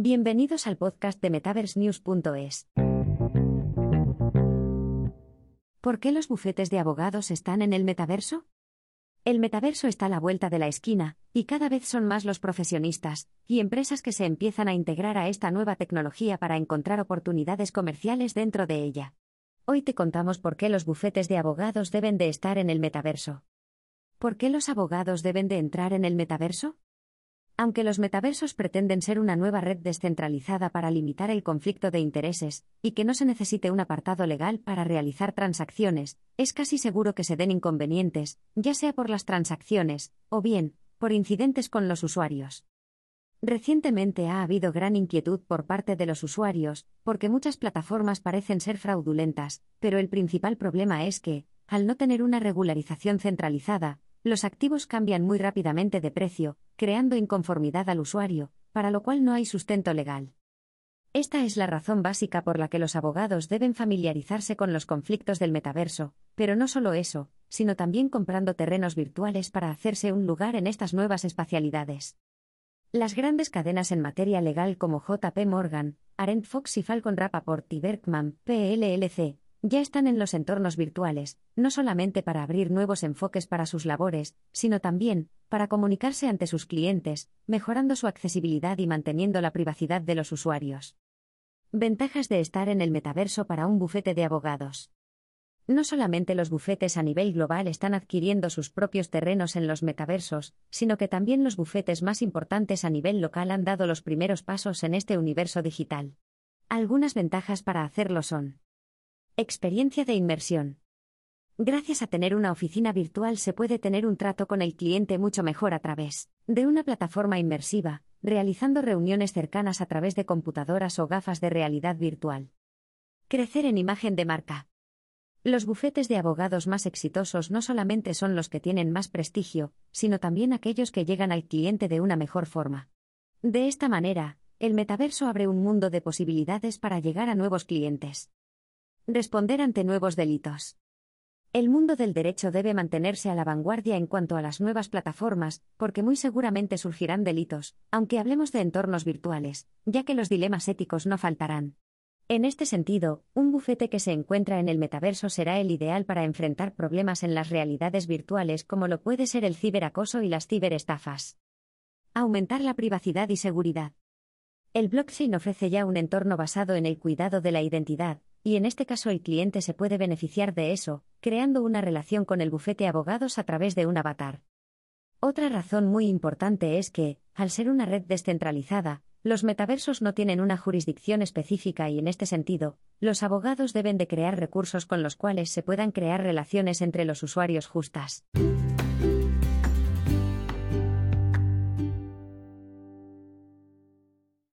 Bienvenidos al podcast de MetaverseNews.es. ¿Por qué los bufetes de abogados están en el metaverso? El metaverso está a la vuelta de la esquina, y cada vez son más los profesionistas y empresas que se empiezan a integrar a esta nueva tecnología para encontrar oportunidades comerciales dentro de ella. Hoy te contamos por qué los bufetes de abogados deben de estar en el metaverso. ¿Por qué los abogados deben de entrar en el metaverso? Aunque los metaversos pretenden ser una nueva red descentralizada para limitar el conflicto de intereses, y que no se necesite un apartado legal para realizar transacciones, es casi seguro que se den inconvenientes, ya sea por las transacciones, o bien, por incidentes con los usuarios. Recientemente ha habido gran inquietud por parte de los usuarios, porque muchas plataformas parecen ser fraudulentas, pero el principal problema es que, al no tener una regularización centralizada, los activos cambian muy rápidamente de precio, creando inconformidad al usuario, para lo cual no hay sustento legal. Esta es la razón básica por la que los abogados deben familiarizarse con los conflictos del metaverso, pero no solo eso, sino también comprando terrenos virtuales para hacerse un lugar en estas nuevas espacialidades. Las grandes cadenas en materia legal como JP Morgan, Arendt Fox y Falcon Rappaport y Berkman, PLLC, ya están en los entornos virtuales, no solamente para abrir nuevos enfoques para sus labores, sino también para comunicarse ante sus clientes, mejorando su accesibilidad y manteniendo la privacidad de los usuarios. Ventajas de estar en el metaverso para un bufete de abogados. No solamente los bufetes a nivel global están adquiriendo sus propios terrenos en los metaversos, sino que también los bufetes más importantes a nivel local han dado los primeros pasos en este universo digital. Algunas ventajas para hacerlo son. Experiencia de inmersión. Gracias a tener una oficina virtual se puede tener un trato con el cliente mucho mejor a través de una plataforma inmersiva, realizando reuniones cercanas a través de computadoras o gafas de realidad virtual. Crecer en imagen de marca. Los bufetes de abogados más exitosos no solamente son los que tienen más prestigio, sino también aquellos que llegan al cliente de una mejor forma. De esta manera, el metaverso abre un mundo de posibilidades para llegar a nuevos clientes. Responder ante nuevos delitos. El mundo del derecho debe mantenerse a la vanguardia en cuanto a las nuevas plataformas, porque muy seguramente surgirán delitos, aunque hablemos de entornos virtuales, ya que los dilemas éticos no faltarán. En este sentido, un bufete que se encuentra en el metaverso será el ideal para enfrentar problemas en las realidades virtuales como lo puede ser el ciberacoso y las ciberestafas. Aumentar la privacidad y seguridad. El blockchain ofrece ya un entorno basado en el cuidado de la identidad, y en este caso el cliente se puede beneficiar de eso, creando una relación con el bufete abogados a través de un avatar. Otra razón muy importante es que, al ser una red descentralizada, los metaversos no tienen una jurisdicción específica y en este sentido, los abogados deben de crear recursos con los cuales se puedan crear relaciones entre los usuarios justas.